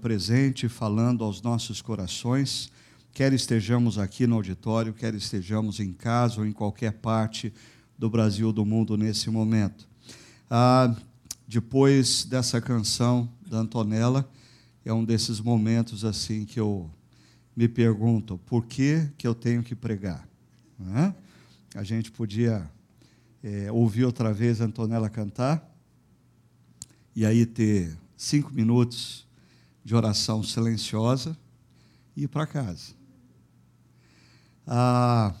Presente falando aos nossos corações, quer estejamos aqui no auditório, quer estejamos em casa ou em qualquer parte do Brasil ou do mundo nesse momento. Ah, depois dessa canção da Antonella, é um desses momentos assim que eu me pergunto por que, que eu tenho que pregar. É? A gente podia é, ouvir outra vez a Antonella cantar e aí ter cinco minutos de oração silenciosa e ir para casa. Ah,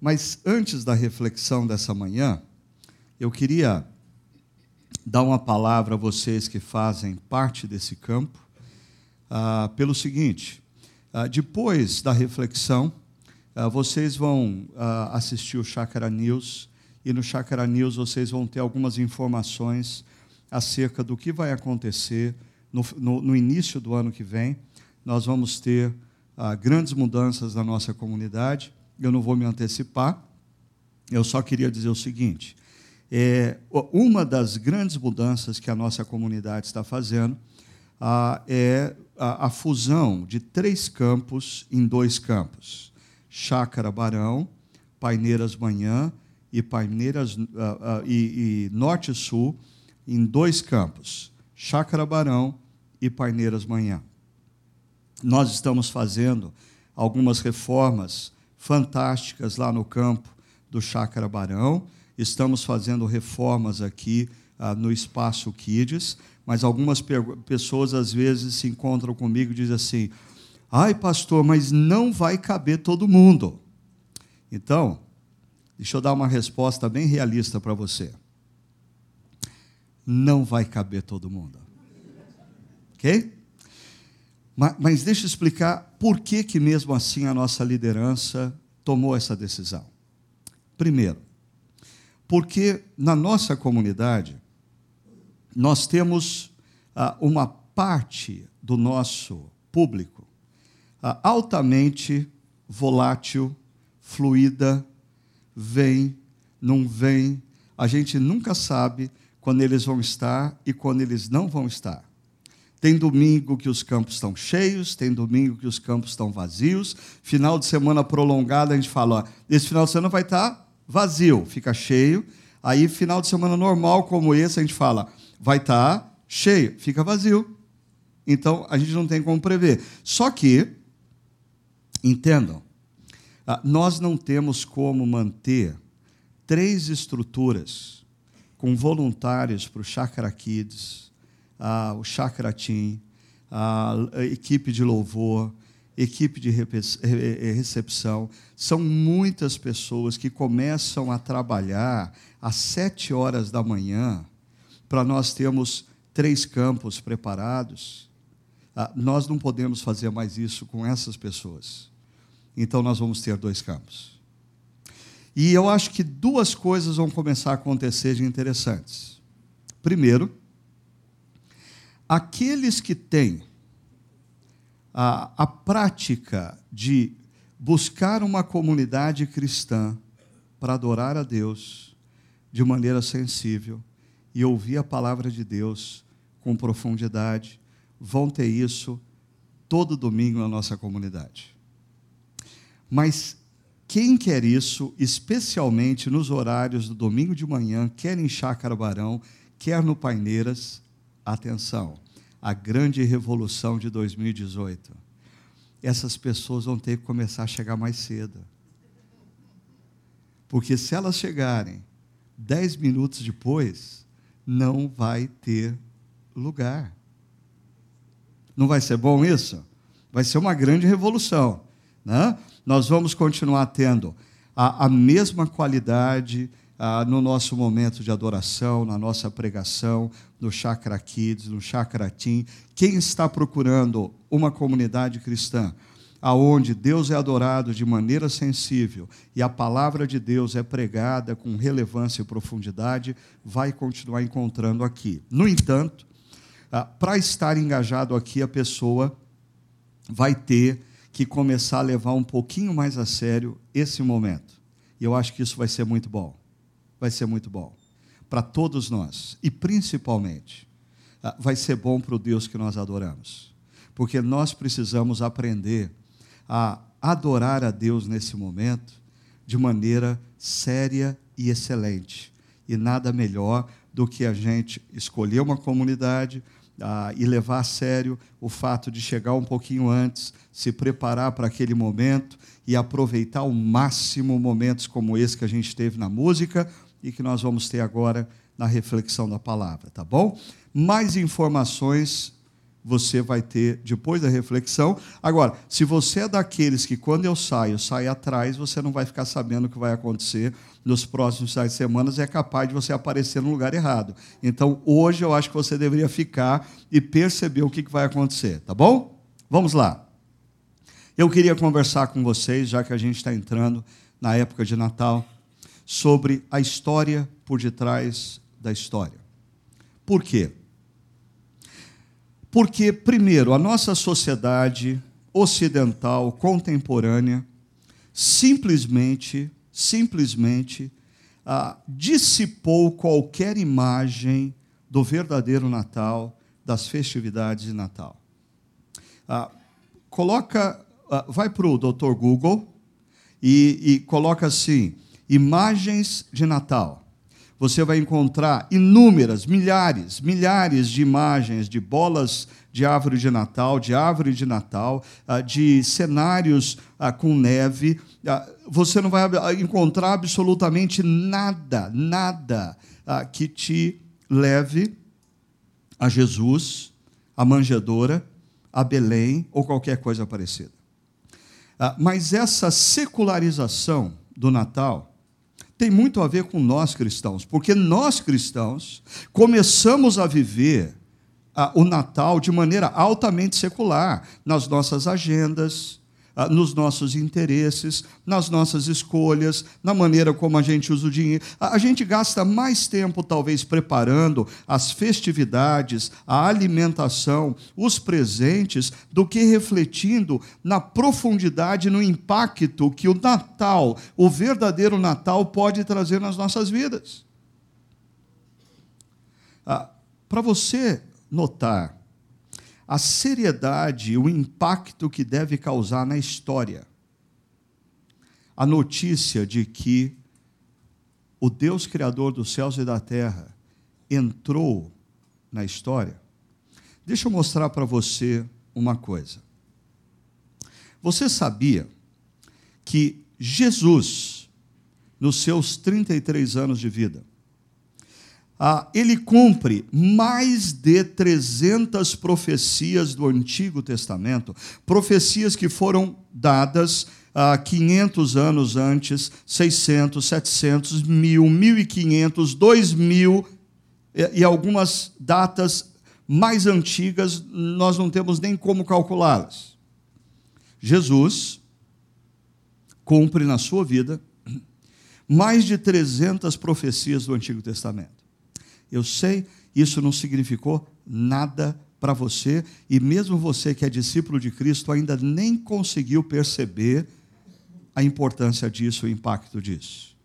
mas antes da reflexão dessa manhã, eu queria dar uma palavra a vocês que fazem parte desse campo, ah, pelo seguinte: ah, depois da reflexão, ah, vocês vão ah, assistir o Chácara News, e no Chácara News vocês vão ter algumas informações acerca do que vai acontecer no, no, no início do ano que vem. Nós vamos ter ah, grandes mudanças na nossa comunidade. Eu não vou me antecipar, eu só queria dizer o seguinte: é, uma das grandes mudanças que a nossa comunidade está fazendo ah, é a, a, fusão de três campos em dois campos: Chácara Barão, Paineiras Manhã e Paineiras ah, ah, e, e Norte Sul em dois campos, Chácara Barão e Paineiras Manhã. Nós estamos fazendo algumas reformas fantásticas lá no campo do Chácara Barão, estamos fazendo reformas aqui ah, no Espaço Kids, mas algumas pessoas às vezes se encontram comigo e dizem assim: ai, pastor, mas não vai caber todo mundo. Então, deixa eu dar uma resposta bem realista para você não vai caber todo mundo. Ok? Mas, mas deixa eu explicar por que, que, mesmo assim, a nossa liderança tomou essa decisão. Primeiro, porque na nossa comunidade, nós temos ah, uma parte do nosso público ah, altamente volátil, fluida, vem, não vem, a gente nunca sabe quando eles vão estar e quando eles não vão estar. Tem domingo que os campos estão cheios, tem domingo que os campos estão vazios. Final de semana prolongada, a gente fala: ó, esse final de semana vai estar vazio, fica cheio. Aí, final de semana normal como esse, a gente fala: vai estar cheio, fica vazio. Então, a gente não tem como prever. Só que, entendam, ah, nós não temos como manter três estruturas com voluntários para o Chakra Kids, o Chakra Team, a equipe de louvor, equipe de recepção. São muitas pessoas que começam a trabalhar às sete horas da manhã para nós termos três campos preparados. Ah, nós não podemos fazer mais isso com essas pessoas. Então, nós vamos ter dois campos. E eu acho que duas coisas vão começar a acontecer de interessantes. Primeiro, aqueles que têm a, a prática de buscar uma comunidade cristã para adorar a Deus de maneira sensível e ouvir a palavra de Deus com profundidade, vão ter isso todo domingo na nossa comunidade. Mas quem quer isso, especialmente nos horários do domingo de manhã, quer em Chácara Barão, quer no Paineiras, atenção, a grande revolução de 2018. Essas pessoas vão ter que começar a chegar mais cedo. Porque se elas chegarem dez minutos depois, não vai ter lugar. Não vai ser bom isso? Vai ser uma grande revolução. Né? nós vamos continuar tendo a, a mesma qualidade no nosso momento de adoração, na nossa pregação, no Chakra Kids, no Chakra Team. Quem está procurando uma comunidade cristã, aonde Deus é adorado de maneira sensível e a palavra de Deus é pregada com relevância e profundidade, vai continuar encontrando aqui. No entanto, ah, para estar engajado aqui, a pessoa vai ter que começar a levar um pouquinho mais a sério esse momento. E eu acho que isso vai ser muito bom. Vai ser muito bom. Para todos nós. E principalmente ah, vai ser bom para o Deus que nós adoramos. Porque nós precisamos aprender a adorar a Deus nesse momento de maneira séria e excelente. E nada melhor do que a gente escolher uma comunidade ah, e levar a sério o fato de chegar um pouquinho antes, se preparar para aquele momento e aproveitar ao máximo momentos como esse que a gente teve na música e que nós vamos ter agora na reflexão da palavra, tá bom? Mais informações você vai ter depois da reflexão. Agora, se você é daqueles que quando eu saio, sai atrás, você não vai ficar sabendo o que vai acontecer nos próximos seis semanas, é capaz de você aparecer no lugar errado. Então, hoje eu acho que você deveria ficar e perceber o que vai acontecer, tá bom? Vamos lá. Eu queria conversar com vocês, já que a gente está entrando na época de Natal, sobre a história por detrás da história. Por quê? Porque, primeiro, a nossa sociedade ocidental contemporânea simplesmente, simplesmente ah, dissipou qualquer imagem do verdadeiro Natal, das festividades de Natal. Ah, coloca, ah, vai para o Dr. Google e, e coloca assim: imagens de Natal você vai encontrar inúmeras, milhares, milhares de imagens de bolas de árvore de Natal, de árvore de Natal, ah, de cenários ah, com neve. Ah, você não vai encontrar absolutamente nada, nada que te leve a Jesus, a manjedoura, a Belém ou qualquer coisa parecida. Mas essa secularização do Natal tem muito a ver com nós cristãos, porque nós cristãos começamos a viver o Natal de maneira altamente secular, nas nossas agendas, nos nossos interesses, nas nossas escolhas, na maneira como a gente usa o dinheiro. A gente gasta mais tempo, talvez, preparando as festividades, a alimentação, os presentes, do que refletindo na profundidade, no impacto que o Natal, o verdadeiro Natal, pode trazer nas nossas vidas. Ah, Para você notar a seriedade, o impacto que deve causar na história. A notícia de que o Deus Criador dos céus e da terra entrou na história. Deixa eu mostrar para você uma coisa. Você sabia que Jesus, nos seus 33 anos de vida, ah, ele cumpre mais de 300 profecias do Antigo Testamento, profecias que foram dadas ah, 500 anos antes, 600, 700, 1000, 1500, 2000 e, e algumas datas mais antigas nós não temos nem como calculá-las. Jesus cumpre na sua vida mais de 300 profecias do Antigo Testamento. Eu sei, isso não significou nada para você, e mesmo você que é discípulo de Cristo ainda nem conseguiu perceber a importância disso, o impacto disso.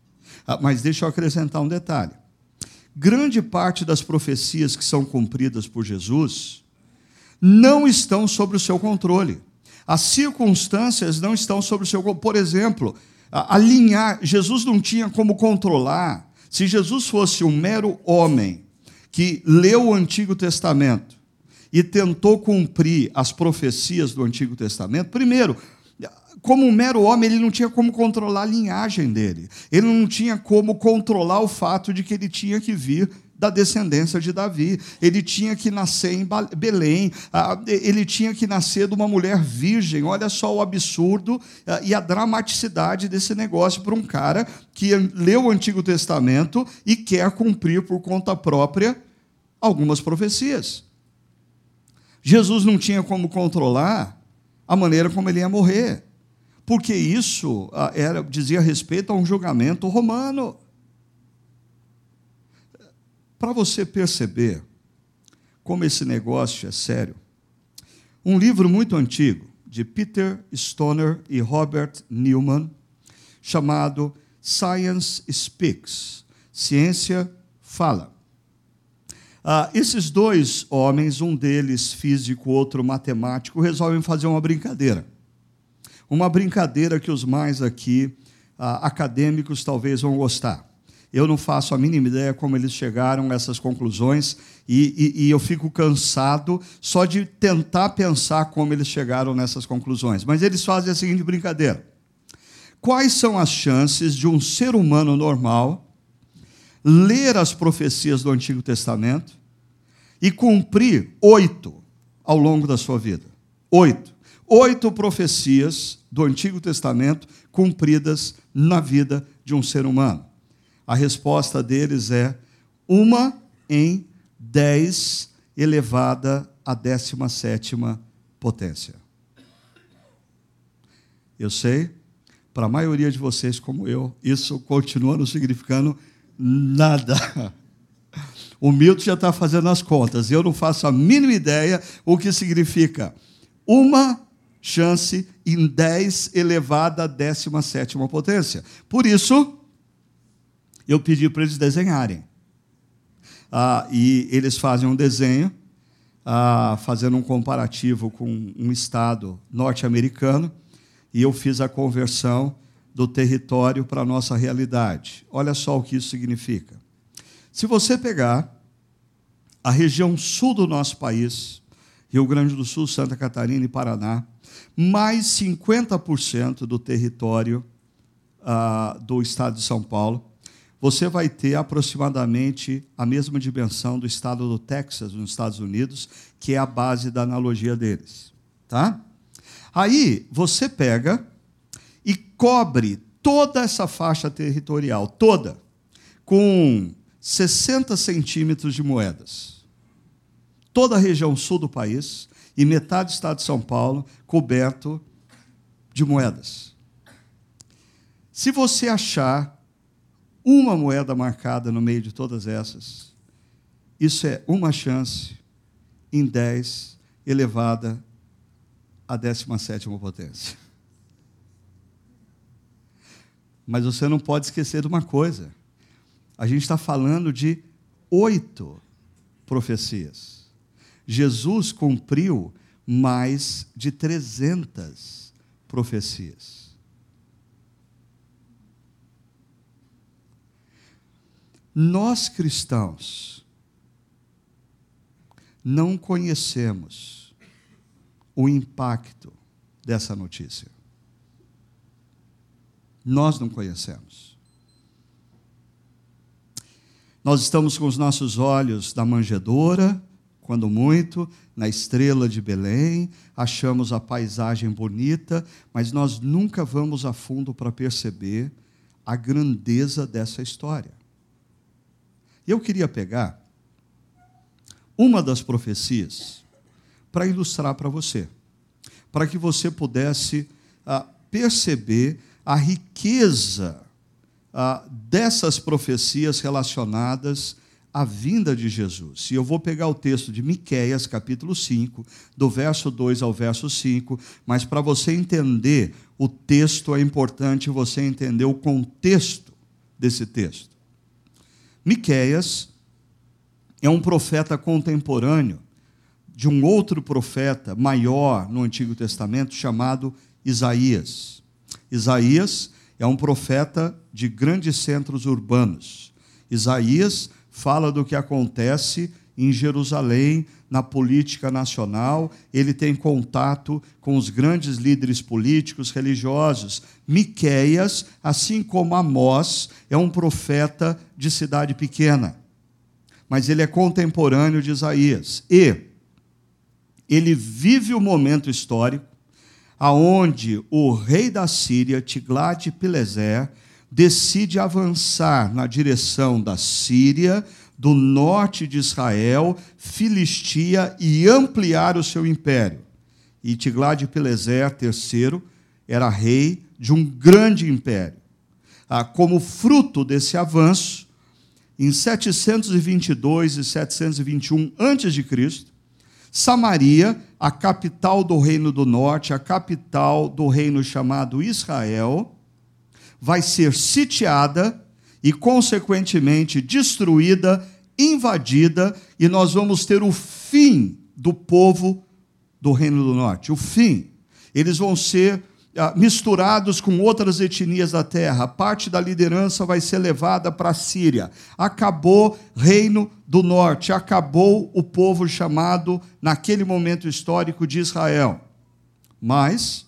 Ah, mas deixa eu acrescentar um detalhe. Grande parte das profecias que são cumpridas por Jesus não estão sob o seu controle. As circunstâncias não estão sob o seu controle. Por exemplo, alinhar, Jesus não tinha como controlar se Jesus fosse um mero homem que leu o Antigo Testamento e tentou cumprir as profecias do Antigo Testamento, primeiro, como um mero homem, ele não tinha como controlar a linhagem dele. Ele não tinha como controlar o fato de que ele tinha que vir da descendência de Davi. Ele tinha que nascer em Belém, ele tinha que nascer de uma mulher virgem. Olha só o absurdo e a dramaticidade desse negócio para um cara que leu o Antigo Testamento e quer cumprir por conta própria algumas profecias. Jesus não tinha como controlar a maneira como ele ia morrer, porque isso era dizia respeito a um julgamento romano. Para você perceber como esse negócio é sério, um livro muito antigo, de Peter Stoner e Robert Newman, chamado Science Speaks Ciência Fala. Ah, esses dois homens, um deles físico, outro matemático, resolvem fazer uma brincadeira. Uma brincadeira que os mais aqui ah, acadêmicos talvez vão gostar. Eu não faço a mínima ideia como eles chegaram a essas conclusões e, e, e, eu fico cansado só de tentar pensar como eles chegaram nessas conclusões. Mas eles fazem a seguinte brincadeira: quais são as chances de um ser humano normal ler as profecias do Antigo Testamento e cumprir oito ao longo da sua vida. Oito. Oito profecias do Antigo Testamento cumpridas na vida de um ser humano. A resposta deles é uma em dez elevada à décima sétima potência. Eu sei, para a maioria de vocês, como eu, isso continua não significando Nada. O Milton já está fazendo as contas. Eu não faço a mínima ideia o que significa uma chance em 10 elevada à 17 potência. Por isso, eu pedi para eles desenharem. Ah, e eles fazem um desenho, ah, fazendo um comparativo com um estado norte-americano, e eu fiz a conversão do território para a nossa realidade. Olha só o que isso significa. Se você pegar a região sul do nosso país, Rio Grande do Sul, Santa Catarina e Paraná, mais 50% do território uh, do estado de São Paulo, você vai ter aproximadamente a mesma dimensão do estado do Texas, nos Estados Unidos, que é a base da analogia deles. Tá? Aí você pega e cobre toda essa faixa territorial, toda, com 60 centímetros de moedas. Toda a região sul do país e metade do estado de São Paulo coberto de moedas. Se você achar uma moeda marcada no meio de todas essas, isso é uma chance em 10 elevada à 17 potência. Mas você não pode esquecer de uma coisa: a gente está falando de oito profecias. Jesus cumpriu mais de 300 profecias. Nós cristãos não conhecemos o impacto dessa notícia nós não conhecemos. Nós estamos com os nossos olhos na manjedoura, quando muito, na estrela de Belém, achamos a paisagem bonita, mas nós nunca vamos a fundo para perceber a grandeza dessa história. Eu queria pegar uma das profecias para ilustrar para você, para que você pudesse ah, perceber a riqueza ah, dessas profecias relacionadas à vinda de Jesus. E eu vou pegar o texto de Miqueias, capítulo 5, do verso 2 ao verso 5, mas para você entender o texto é importante você entender o contexto desse texto. Miqueias é um profeta contemporâneo de um outro profeta maior no Antigo Testamento chamado Isaías. Isaías é um profeta de grandes centros urbanos. Isaías fala do que acontece em Jerusalém, na política nacional, ele tem contato com os grandes líderes políticos, religiosos. Miqueias, assim como Amós, é um profeta de cidade pequena. Mas ele é contemporâneo de Isaías. E ele vive o momento histórico aonde o rei da Síria, Tiglat-Pileser, decide avançar na direção da Síria, do norte de Israel, Filistia e ampliar o seu império. E Tiglat-Pileser III era rei de um grande império. Ah, como fruto desse avanço, em 722 e 721 a.C., Samaria, a capital do reino do norte, a capital do reino chamado Israel, vai ser sitiada e, consequentemente, destruída invadida e nós vamos ter o fim do povo do Reino do Norte. O fim. Eles vão ser misturados com outras etnias da terra. Parte da liderança vai ser levada para a Síria. Acabou Reino do Norte, acabou o povo chamado, naquele momento histórico, de Israel. Mas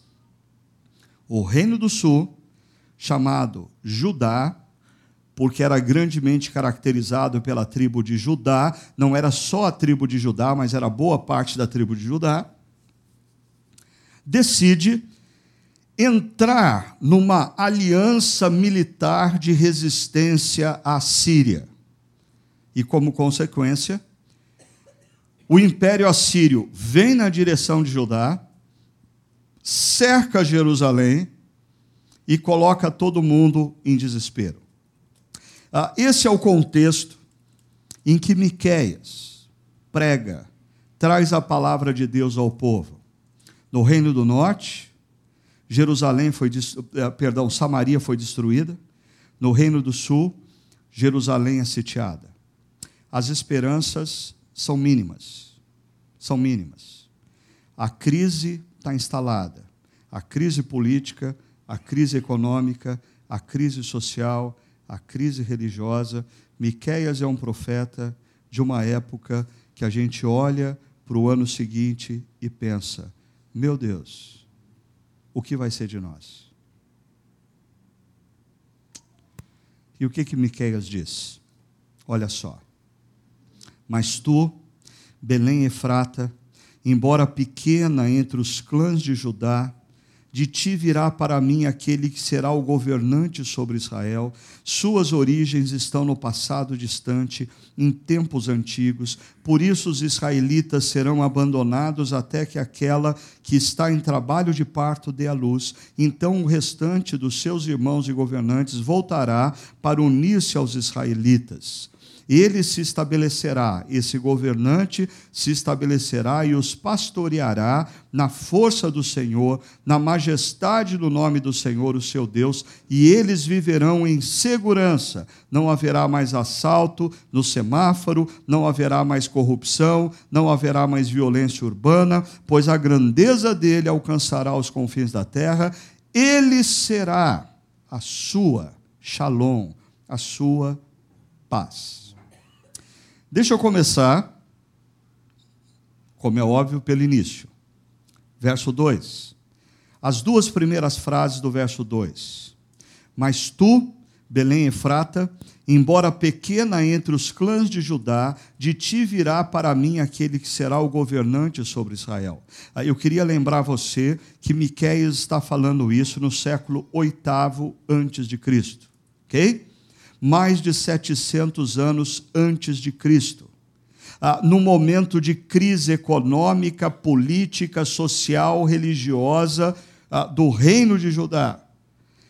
o Reino do Sul, chamado Judá, porque era grandemente caracterizado pela tribo de Judá, não era só a tribo de Judá, mas era boa parte da tribo de Judá, decide entrar numa aliança militar de resistência à Síria. E como consequência, o Império Assírio vem na direção de Judá, cerca Jerusalém e coloca todo mundo em desespero. Ah, esse é o contexto em que Miqueias prega, traz a palavra de Deus ao povo. No Reino do Norte, Jerusalém foi, eh, perdão, Samaria foi destruída. No Reino do Sul, Jerusalém é sitiada. As esperanças são mínimas. São mínimas. A crise está instalada. A crise política, a crise econômica, a crise social, a crise religiosa. Miqueias é um profeta de uma época que a gente olha para o ano seguinte e pensa: meu Deus, o que vai ser de nós? E o que que Miqueias diz? Olha só. Mas tu, Belém Efrata, embora pequena entre os clãs de Judá, de ti virá para mim aquele que será o governante sobre Israel. Suas origens estão no passado distante, em tempos antigos. Por isso os israelitas serão abandonados até que aquela que está em trabalho de parto dê a luz. Então o restante dos seus irmãos e governantes voltará para unir-se aos israelitas ele se estabelecerá, esse governante se estabelecerá e os pastoreará na força do Senhor, na majestade do nome do Senhor, o seu Deus, e eles viverão em segurança. Não haverá mais assalto no semáforo, não haverá mais corrupção, não haverá mais violência urbana, pois a grandeza dele alcançará os confins da terra. Ele será a sua shalom, a sua paz. Deixa eu começar, como é óbvio, pelo início. Verso 2. As duas primeiras frases do verso 2. Mas tu, Belém Efrata, embora pequena entre os clãs de Judá, de ti virá para mim aquele que será o governante sobre Israel. Eu queria lembrar você que Miqueias está falando isso no século VIII antes de Cristo, ok? Mais de 700 anos antes de Cristo. Ah, no momento de crise econômica, política, social, religiosa ah, do reino de Judá.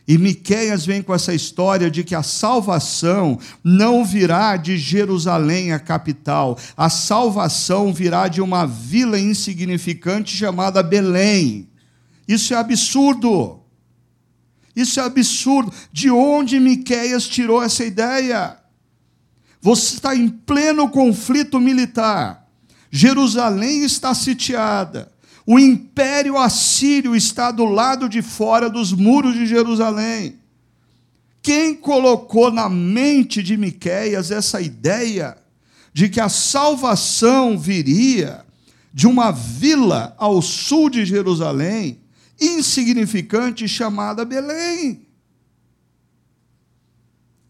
E Miqueias vem com essa história de que a salvação não virá de Jerusalém, a capital. A salvação virá de uma vila insignificante chamada Belém. Isso é absurdo. Isso é absurdo. De onde Miqueias tirou essa ideia? Você está em pleno conflito militar. Jerusalém está sitiada. O império assírio está do lado de fora dos muros de Jerusalém. Quem colocou na mente de Miqueias essa ideia de que a salvação viria de uma vila ao sul de Jerusalém insignificante chamada Belém.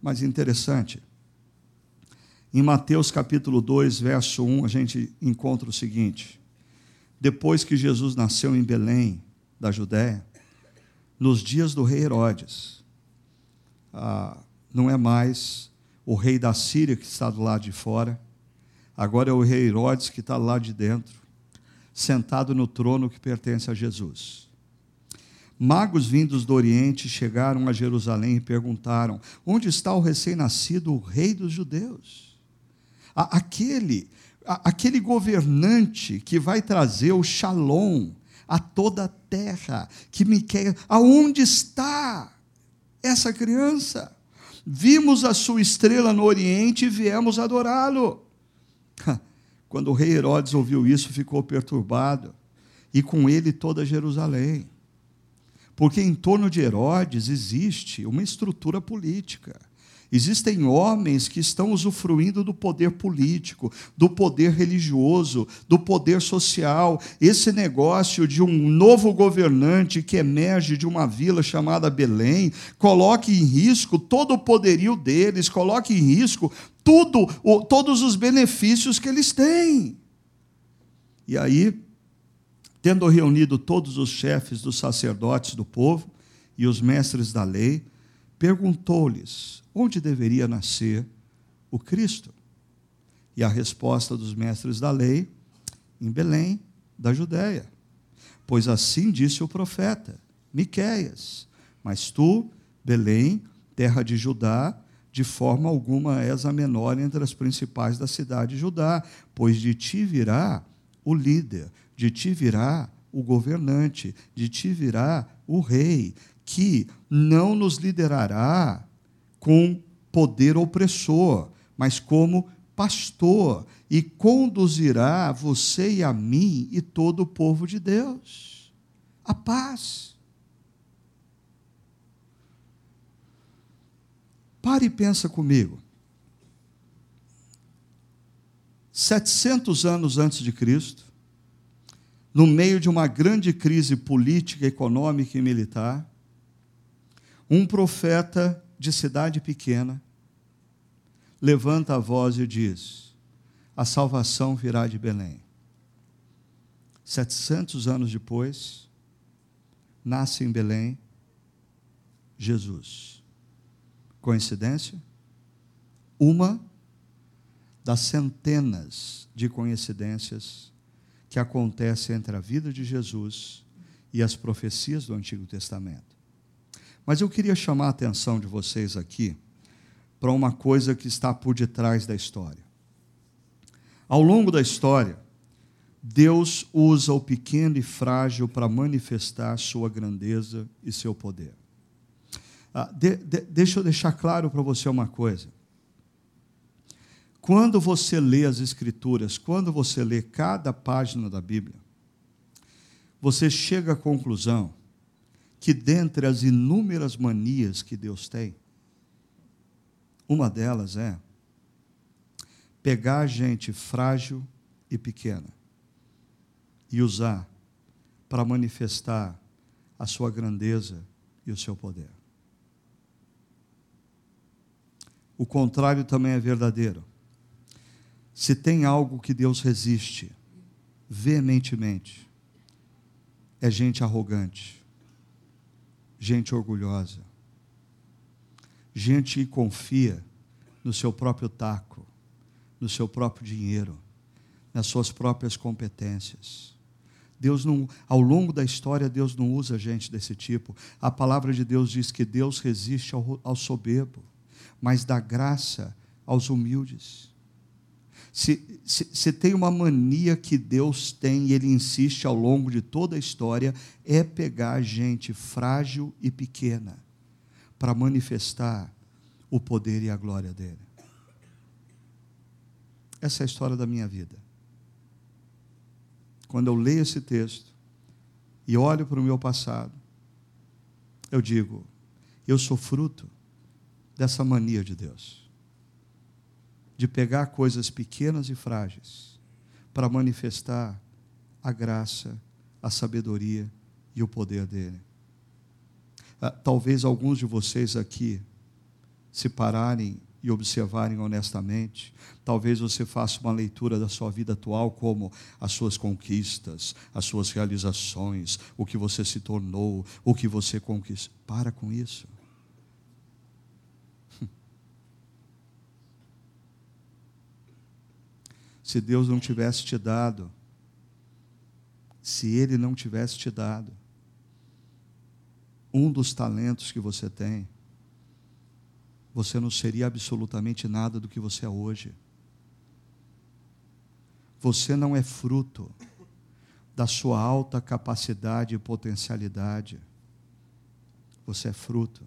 Mas interessante, em Mateus capítulo 2, verso 1, a gente encontra o seguinte: depois que Jesus nasceu em Belém, da Judéia, nos dias do rei Herodes, ah, não é mais o rei da Síria que está do lado de fora, agora é o rei Herodes que está lá de dentro, sentado no trono que pertence a Jesus. Magos vindos do Oriente chegaram a Jerusalém e perguntaram: Onde está o recém-nascido, o rei dos judeus? Aquele, aquele governante que vai trazer o shalom a toda a terra, que me quer. Aonde está essa criança? Vimos a sua estrela no Oriente e viemos adorá-lo. Quando o rei Herodes ouviu isso, ficou perturbado, e com ele toda Jerusalém. Porque em torno de Herodes existe uma estrutura política. Existem homens que estão usufruindo do poder político, do poder religioso, do poder social. Esse negócio de um novo governante que emerge de uma vila chamada Belém, coloque em risco todo o poderio deles, coloque em risco tudo, todos os benefícios que eles têm. E aí, tendo reunido todos os chefes dos sacerdotes do povo e os mestres da lei, perguntou-lhes onde deveria nascer o Cristo. E a resposta dos mestres da lei, em Belém, da Judéia. Pois assim disse o profeta, Miqueias: Mas tu, Belém, terra de Judá, de forma alguma és a menor entre as principais da cidade de Judá, pois de ti virá o líder, de ti virá o governante, de ti virá o rei, que não nos liderará com poder opressor, mas como pastor, e conduzirá você e a mim e todo o povo de Deus. A paz. Pare e pensa comigo. 700 anos antes de Cristo, no meio de uma grande crise política, econômica e militar, um profeta de cidade pequena levanta a voz e diz: A salvação virá de Belém. 700 anos depois, nasce em Belém Jesus. Coincidência? Uma das centenas de coincidências que acontecem entre a vida de Jesus e as profecias do Antigo Testamento. Mas eu queria chamar a atenção de vocês aqui para uma coisa que está por detrás da história. Ao longo da história, Deus usa o pequeno e frágil para manifestar sua grandeza e seu poder. Ah, de, de, deixa eu deixar claro para você uma coisa. Quando você lê as Escrituras, quando você lê cada página da Bíblia, você chega à conclusão que dentre as inúmeras manias que Deus tem, uma delas é pegar gente frágil e pequena e usar para manifestar a sua grandeza e o seu poder. O contrário também é verdadeiro. Se tem algo que Deus resiste veementemente, é gente arrogante, gente orgulhosa, gente que confia no seu próprio taco, no seu próprio dinheiro, nas suas próprias competências. Deus não, ao longo da história, Deus não usa gente desse tipo. A palavra de Deus diz que Deus resiste ao, ao soberbo, mas dá graça aos humildes. Se, se, se, tem uma mania que Deus tem e Ele insiste ao longo de toda a história, é pegar gente frágil e pequena para manifestar o poder e a glória dele. Essa é a história da minha vida. Quando eu leio esse texto e olho para o meu passado, eu digo: eu sou fruto dessa mania de Deus de pegar coisas pequenas e frágeis para manifestar a graça, a sabedoria e o poder dele. Ah, talvez alguns de vocês aqui se pararem e observarem honestamente, talvez você faça uma leitura da sua vida atual como as suas conquistas, as suas realizações, o que você se tornou, o que você conquistou. Para com isso. Se Deus não tivesse te dado, se Ele não tivesse te dado um dos talentos que você tem, você não seria absolutamente nada do que você é hoje. Você não é fruto da sua alta capacidade e potencialidade. Você é fruto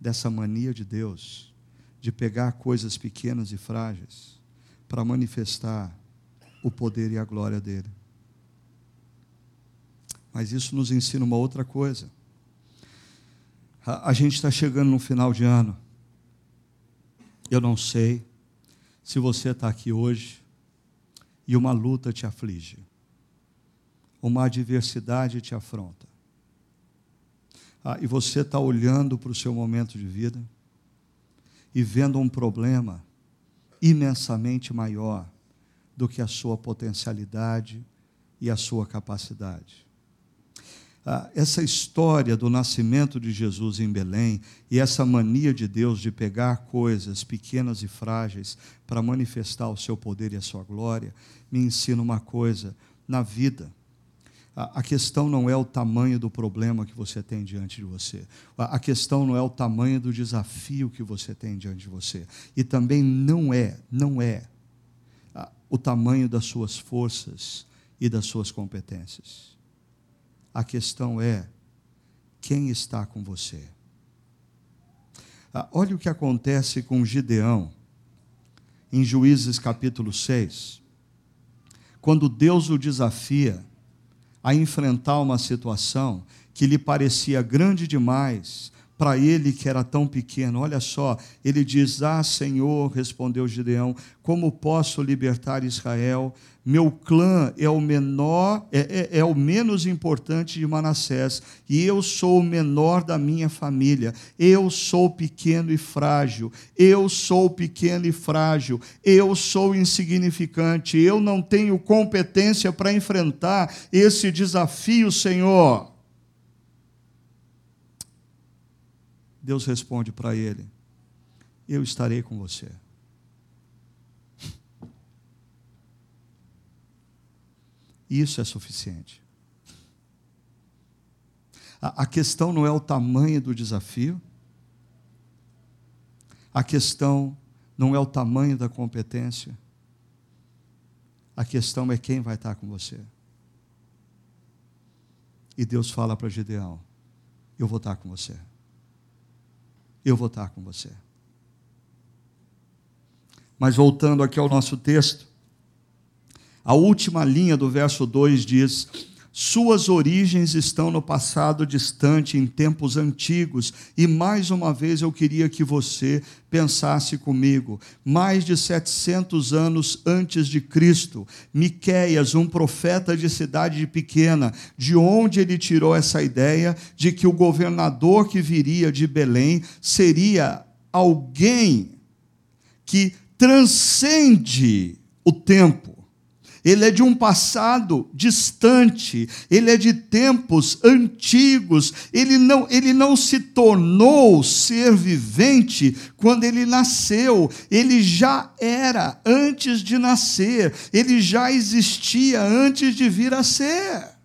dessa mania de Deus de pegar coisas pequenas e frágeis para manifestar o poder e a glória dele. Mas isso nos ensina uma outra coisa. A, a gente está chegando no final de ano. Eu não sei se você está aqui hoje e uma luta te aflige, uma adversidade te afronta. Ah, e você está olhando para o seu momento de vida e vendo um problema imensamente maior do que a sua potencialidade e a sua capacidade. Ah, essa história do nascimento de Jesus em Belém e essa mania de Deus de pegar coisas pequenas e frágeis para manifestar o seu poder e a sua glória, me ensina uma coisa: na vida, a questão não é o tamanho do problema que você tem diante de você. A questão não é o tamanho do desafio que você tem diante de você. E também não é, não é o tamanho das suas forças e das suas competências. A questão é quem está com você. Olha o que acontece com Gideão, em Juízes capítulo 6. Quando Deus o desafia a enfrentar uma situação que lhe parecia grande demais, para ele que era tão pequeno. Olha só, ele diz: Ah, Senhor, respondeu Gideão, como posso libertar Israel? Meu clã é o menor, é, é, é, o menos importante de Manassés, e eu sou o menor da minha família. Eu sou pequeno e frágil. Eu sou pequeno e frágil. Eu sou insignificante. Eu não tenho competência para enfrentar esse desafio, Senhor. Deus responde para ele: Eu estarei com você. Isso é suficiente. A, a questão não é o tamanho do desafio, a questão não é o tamanho da competência, a questão é quem vai estar com você. E Deus fala para Gideão: Eu vou estar com você eu vou estar com você. Mas voltando aqui ao nosso texto, a última linha do verso 2 diz: suas origens estão no passado distante, em tempos antigos, e mais uma vez eu queria que você pensasse comigo. Mais de 700 anos antes de Cristo, Miqueias, um profeta de cidade pequena, de onde ele tirou essa ideia de que o governador que viria de Belém seria alguém que transcende o tempo ele é de um passado distante, ele é de tempos antigos, ele não, ele não se tornou ser vivente quando ele nasceu, ele já era antes de nascer, ele já existia antes de vir a ser.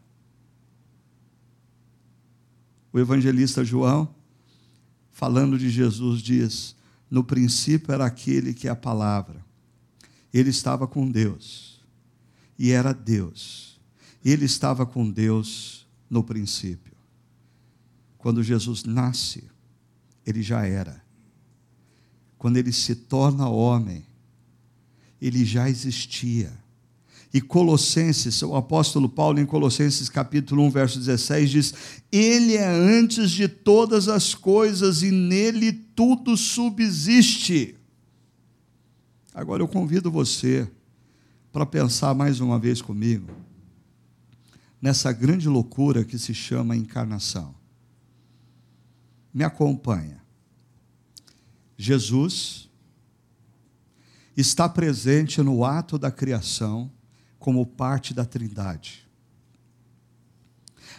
O evangelista João, falando de Jesus, diz: No princípio era aquele que é a palavra, ele estava com Deus e era Deus. Ele estava com Deus no princípio. Quando Jesus nasce, ele já era. Quando ele se torna homem, ele já existia. E Colossenses, o apóstolo Paulo, em Colossenses capítulo 1, verso 16, diz: Ele é antes de todas as coisas e nele tudo subsiste. Agora eu convido você para pensar mais uma vez comigo nessa grande loucura que se chama encarnação. Me acompanha. Jesus está presente no ato da criação como parte da Trindade.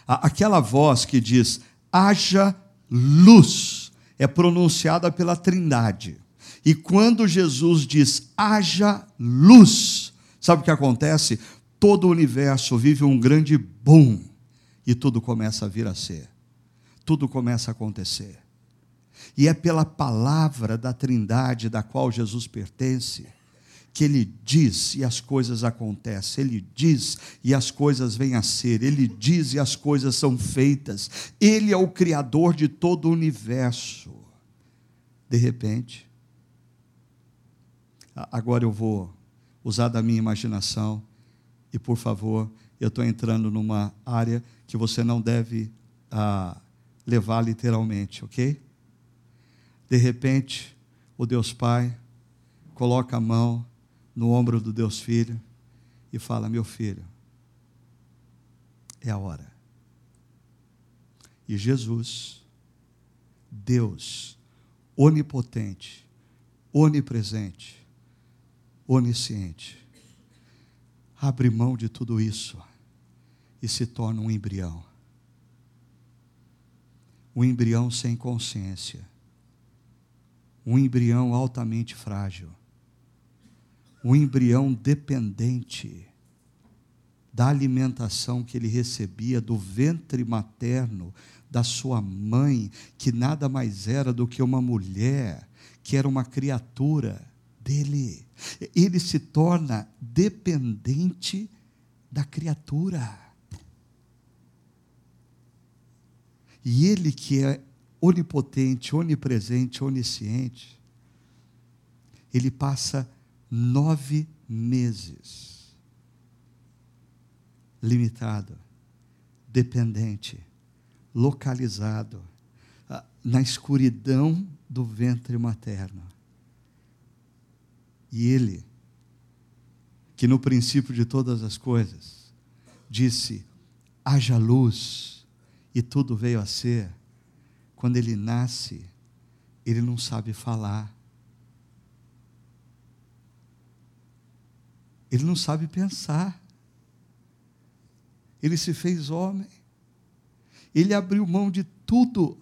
Aquela voz que diz: haja luz, é pronunciada pela Trindade. E quando Jesus diz: haja luz, Sabe o que acontece? Todo o universo vive um grande boom e tudo começa a vir a ser. Tudo começa a acontecer. E é pela palavra da Trindade da qual Jesus pertence que ele diz e as coisas acontecem, ele diz e as coisas vêm a ser, ele diz e as coisas são feitas. Ele é o criador de todo o universo. De repente, agora eu vou usar da minha imaginação e, por favor, eu estou entrando numa área que você não deve ah, levar literalmente, ok? De repente, o Deus Pai coloca a mão no ombro do Deus Filho e fala: Meu filho, é a hora. E Jesus, Deus, onipotente, onipresente, onisciente, abre mão de tudo isso e se torna um embrião. Um embrião sem consciência. Um embrião altamente frágil. Um embrião dependente da alimentação que ele recebia do ventre materno da sua mãe, que nada mais era do que uma mulher, que era uma criatura dele. Ele se torna dependente da criatura. E ele que é onipotente, onipresente, onisciente, ele passa nove meses limitado, dependente, localizado ah, na escuridão do ventre materno. E ele, que no princípio de todas as coisas, disse: haja luz, e tudo veio a ser, quando ele nasce, ele não sabe falar. Ele não sabe pensar. Ele se fez homem. Ele abriu mão de tudo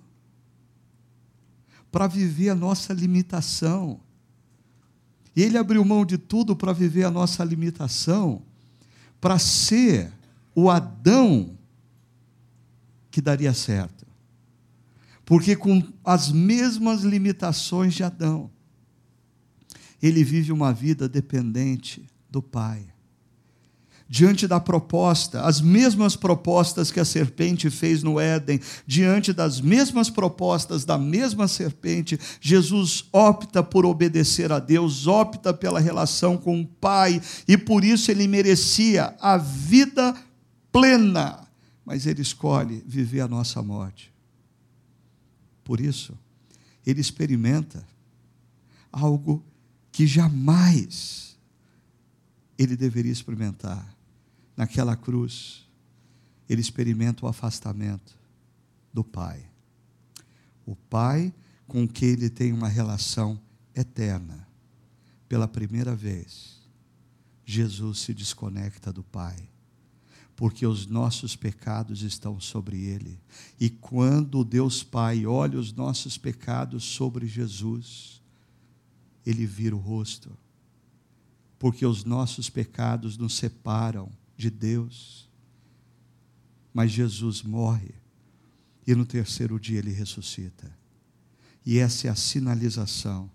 para viver a nossa limitação. E ele abriu mão de tudo para viver a nossa limitação, para ser o Adão que daria certo. Porque com as mesmas limitações de Adão, ele vive uma vida dependente do Pai diante da proposta, as mesmas propostas que a serpente fez no Éden, diante das mesmas propostas da mesma serpente, Jesus opta por obedecer a Deus, opta pela relação com o Pai, e por isso ele merecia a vida plena, mas ele escolhe viver a nossa morte. Por isso, ele experimenta algo que jamais ele deveria experimentar naquela cruz, ele experimenta o afastamento do Pai. O Pai com quem ele tem uma relação eterna. Pela primeira vez, Jesus se desconecta do Pai, porque os nossos pecados estão sobre ele. E quando Deus Pai olha os nossos pecados sobre Jesus, ele vira o rosto, porque os nossos pecados nos separam de Deus. Mas Jesus morre e no terceiro dia ele ressuscita. E essa é a sinalização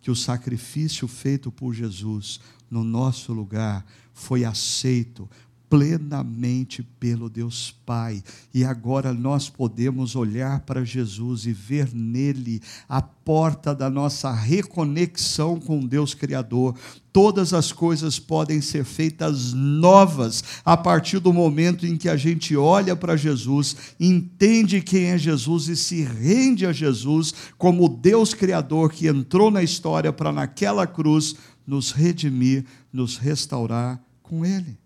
que o sacrifício feito por Jesus no nosso lugar foi aceito plenamente pelo Deus Pai. E agora nós podemos olhar para Jesus e ver nele a porta da nossa reconexão com Deus Criador. Todas as coisas podem ser feitas novas a partir do momento em que a gente olha para Jesus, entende quem é Jesus e se rende a Jesus como Deus Criador que entrou na história para, naquela cruz, nos redimir, nos restaurar com Ele.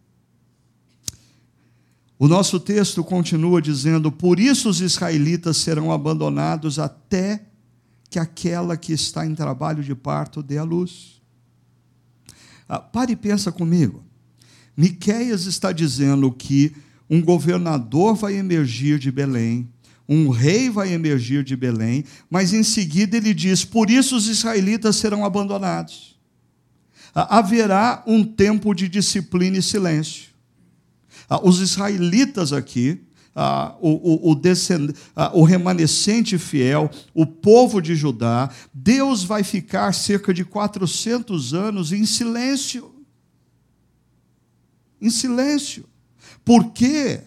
O nosso texto continua dizendo: Por isso os israelitas serão abandonados até que aquela que está em trabalho de parto dê a luz. Ah, pare e pensa comigo. Miqueias está dizendo que um governador vai emergir de Belém, um rei vai emergir de Belém, mas em seguida ele diz: Por isso os israelitas serão abandonados. Ah, haverá um tempo de disciplina e silêncio. Ah, os israelitas aqui, ah, o, o, o, ah, o remanescente fiel, o povo de Judá, Deus vai ficar cerca de 400 anos em silêncio. Em silêncio. Por quê?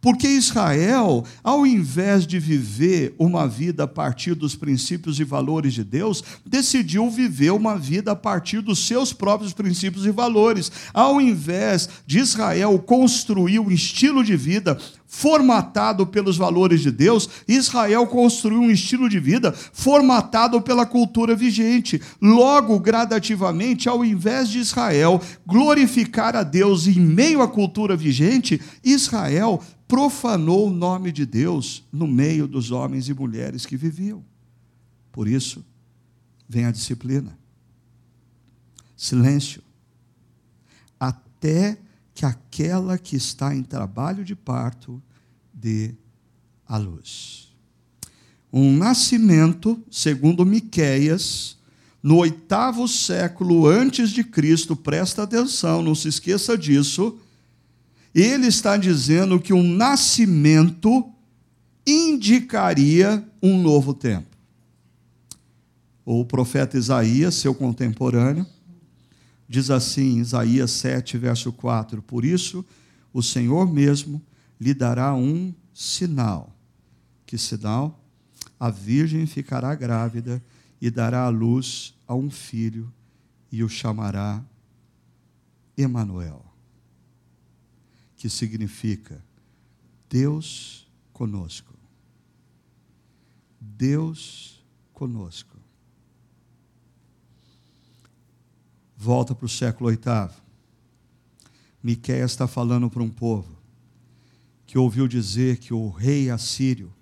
Porque Israel, ao invés de viver uma vida a partir dos princípios e valores de Deus, decidiu viver uma vida a partir dos seus próprios princípios e valores. Ao invés de Israel construir um estilo de vida formatado pelos valores de Deus, Israel construiu um estilo de vida formatado pela cultura vigente. Logo, gradativamente, ao invés de Israel glorificar a Deus em meio à cultura vigente, Israel profanou o nome de Deus no meio dos homens e mulheres que viviam. Por isso, vem a disciplina. Silêncio. Até que aquela que está em trabalho de parto dê a luz. Um nascimento, segundo Miqueias, no oitavo século antes de Cristo, presta atenção, não se esqueça disso. Ele está dizendo que um nascimento indicaria um novo tempo. O profeta Isaías, seu contemporâneo, Diz assim, Isaías 7, verso 4: Por isso o Senhor mesmo lhe dará um sinal. Que sinal? A virgem ficará grávida e dará à luz a um filho e o chamará Emanuel, que significa Deus conosco. Deus conosco. Volta para o século VIII. Miqueias está falando para um povo que ouviu dizer que o rei assírio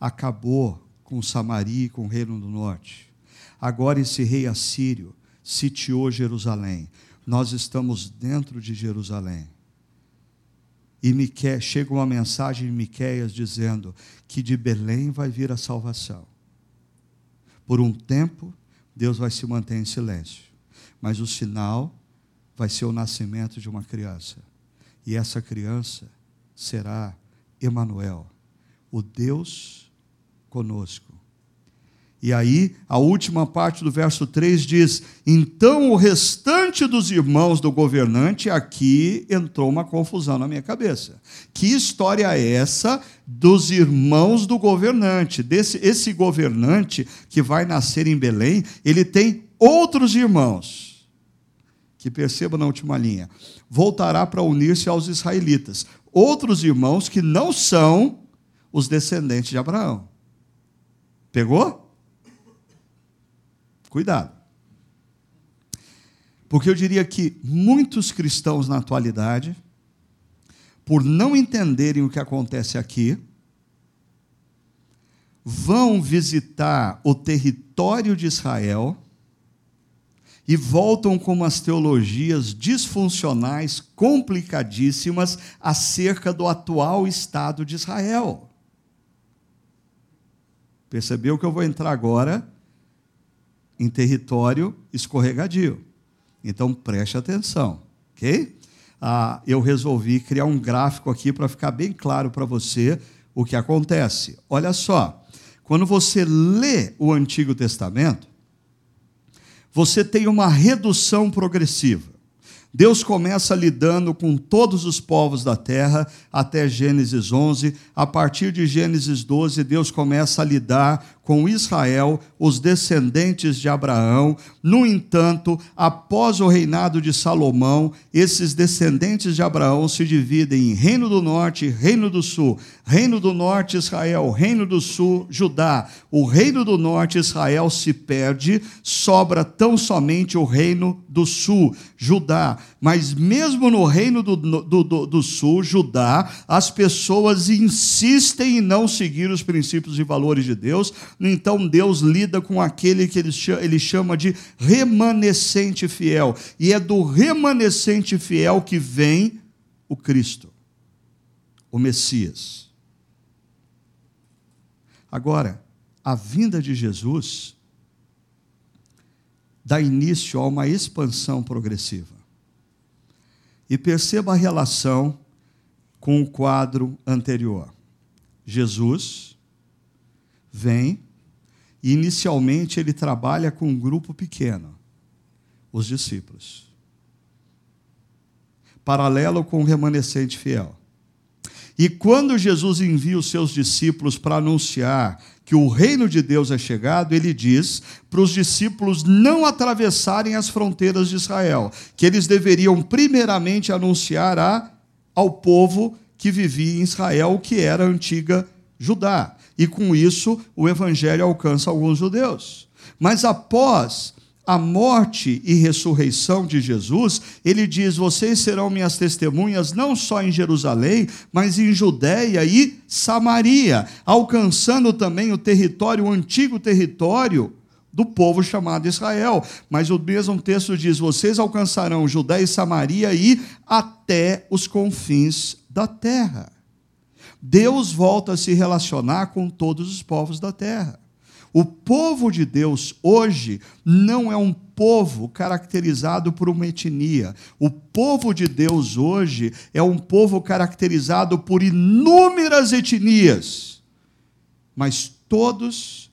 acabou com Samaria e com o reino do norte. Agora esse rei assírio sitiou Jerusalém. Nós estamos dentro de Jerusalém. E chega uma mensagem de Miqueias dizendo que de Belém vai vir a salvação. Por um tempo, Deus vai se manter em silêncio mas o sinal vai ser o nascimento de uma criança. E essa criança será Emanuel, o Deus conosco. E aí, a última parte do verso 3 diz: Então o restante dos irmãos do governante, aqui entrou uma confusão na minha cabeça. Que história é essa dos irmãos do governante? Desse, esse governante que vai nascer em Belém, ele tem outros irmãos que perceba na última linha, voltará para unir-se aos israelitas, outros irmãos que não são os descendentes de Abraão. Pegou? Cuidado. Porque eu diria que muitos cristãos na atualidade, por não entenderem o que acontece aqui, vão visitar o território de Israel e voltam com umas teologias disfuncionais, complicadíssimas, acerca do atual estado de Israel. Percebeu que eu vou entrar agora em território escorregadio. Então preste atenção, ok? Ah, eu resolvi criar um gráfico aqui para ficar bem claro para você o que acontece. Olha só, quando você lê o Antigo Testamento, você tem uma redução progressiva. Deus começa lidando com todos os povos da terra até Gênesis 11. A partir de Gênesis 12, Deus começa a lidar com Israel, os descendentes de Abraão. No entanto, após o reinado de Salomão, esses descendentes de Abraão se dividem em Reino do Norte Reino do Sul. Reino do Norte, Israel, Reino do Sul, Judá. O Reino do Norte, Israel, se perde, sobra tão somente o Reino do Sul, Judá. Mas mesmo no Reino do, do, do, do Sul, Judá, as pessoas insistem em não seguir os princípios e valores de Deus, então Deus lida com aquele que ele chama de remanescente fiel. E é do remanescente fiel que vem o Cristo, o Messias. Agora, a vinda de Jesus dá início a uma expansão progressiva. E perceba a relação com o quadro anterior. Jesus vem e inicialmente ele trabalha com um grupo pequeno, os discípulos. Paralelo com o remanescente fiel. E quando Jesus envia os seus discípulos para anunciar que o reino de Deus é chegado, ele diz para os discípulos não atravessarem as fronteiras de Israel, que eles deveriam primeiramente anunciar a, ao povo que vivia em Israel, que era a antiga Judá. E com isso o evangelho alcança alguns judeus. Mas após a morte e ressurreição de Jesus, ele diz: Vocês serão minhas testemunhas não só em Jerusalém, mas em Judéia e Samaria, alcançando também o território, o antigo território do povo chamado Israel. Mas o mesmo texto diz: Vocês alcançarão Judéia e Samaria e até os confins da terra. Deus volta a se relacionar com todos os povos da terra. O povo de Deus hoje não é um povo caracterizado por uma etnia. O povo de Deus hoje é um povo caracterizado por inúmeras etnias. Mas todos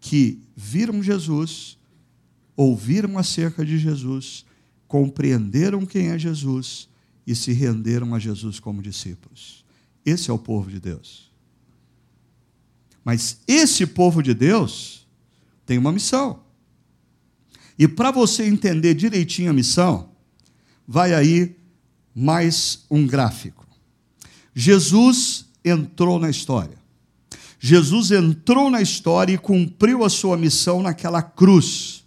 que viram Jesus, ouviram acerca de Jesus, compreenderam quem é Jesus e se renderam a Jesus como discípulos. Esse é o povo de Deus. Mas esse povo de Deus tem uma missão. E para você entender direitinho a missão, vai aí mais um gráfico. Jesus entrou na história. Jesus entrou na história e cumpriu a sua missão naquela cruz.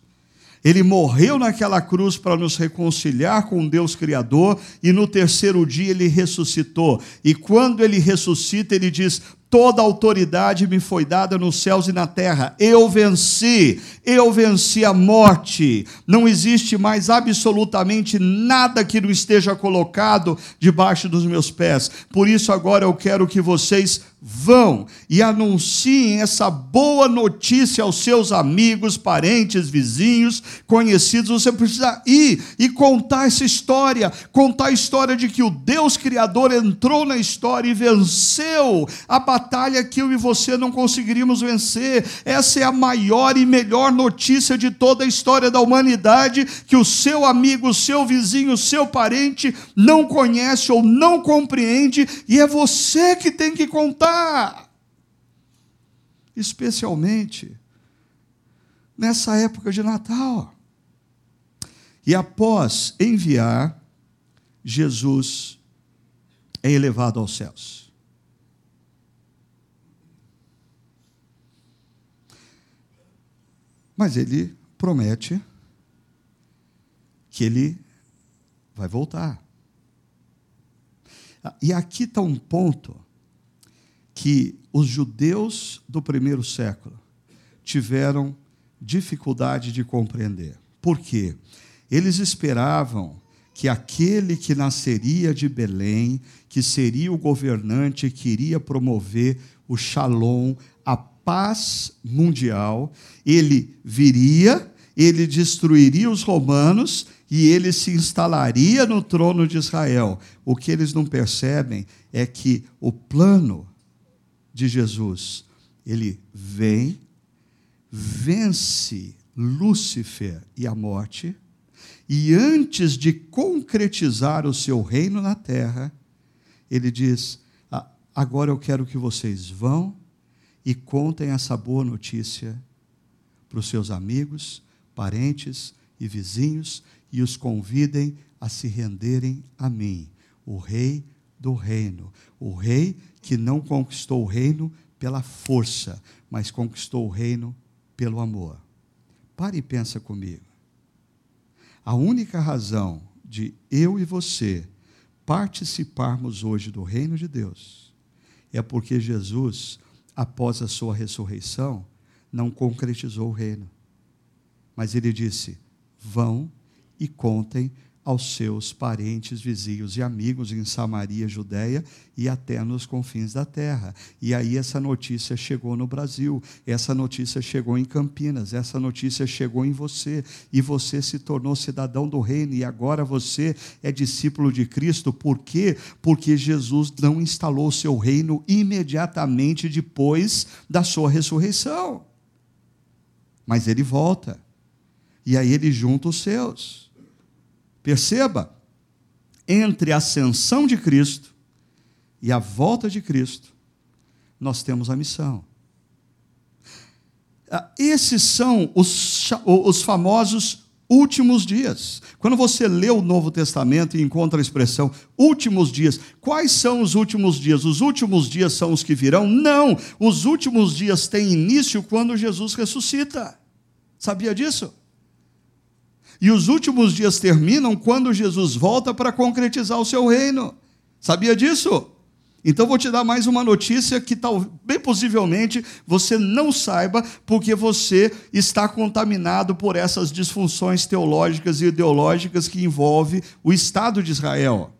Ele morreu naquela cruz para nos reconciliar com Deus Criador e no terceiro dia ele ressuscitou. E quando ele ressuscita, ele diz: Toda autoridade me foi dada nos céus e na terra. Eu venci, eu venci a morte. Não existe mais absolutamente nada que não esteja colocado debaixo dos meus pés. Por isso, agora eu quero que vocês vão e anunciem essa boa notícia aos seus amigos, parentes, vizinhos, conhecidos. Você precisa ir e contar essa história contar a história de que o Deus Criador entrou na história e venceu a batalha que eu e você não conseguiríamos vencer. Essa é a maior e melhor notícia de toda a história da humanidade que o seu amigo, o seu vizinho, o seu parente não conhece ou não compreende e é você que tem que contar. Especialmente nessa época de Natal. E após enviar, Jesus é elevado aos céus. Mas ele promete que ele vai voltar. E aqui está um ponto que os judeus do primeiro século tiveram dificuldade de compreender. Por quê? Eles esperavam que aquele que nasceria de Belém, que seria o governante que iria promover o shalom, a paz mundial, ele viria, ele destruiria os romanos e ele se instalaria no trono de Israel. O que eles não percebem é que o plano de Jesus, ele vem, vence Lúcifer e a morte, e antes de concretizar o seu reino na terra, ele diz: ah, Agora eu quero que vocês vão e contem essa boa notícia para os seus amigos, parentes e vizinhos e os convidem a se renderem a mim, o Rei do reino, o Rei que não conquistou o reino pela força, mas conquistou o reino pelo amor. Pare e pensa comigo. A única razão de eu e você participarmos hoje do reino de Deus é porque Jesus após a sua ressurreição, não concretizou o reino. Mas ele disse: vão e contem aos seus parentes, vizinhos e amigos em Samaria, Judéia e até nos confins da terra. E aí essa notícia chegou no Brasil, essa notícia chegou em Campinas, essa notícia chegou em você e você se tornou cidadão do reino e agora você é discípulo de Cristo. Por quê? Porque Jesus não instalou o seu reino imediatamente depois da sua ressurreição. Mas ele volta. E aí ele junta os seus. Perceba, entre a ascensão de Cristo e a volta de Cristo, nós temos a missão. Ah, esses são os, os famosos últimos dias. Quando você lê o Novo Testamento e encontra a expressão últimos dias, quais são os últimos dias? Os últimos dias são os que virão? Não! Os últimos dias têm início quando Jesus ressuscita. Sabia disso? E os últimos dias terminam quando Jesus volta para concretizar o seu reino. Sabia disso? Então vou te dar mais uma notícia que talvez, bem possivelmente você não saiba, porque você está contaminado por essas disfunções teológicas e ideológicas que envolvem o Estado de Israel.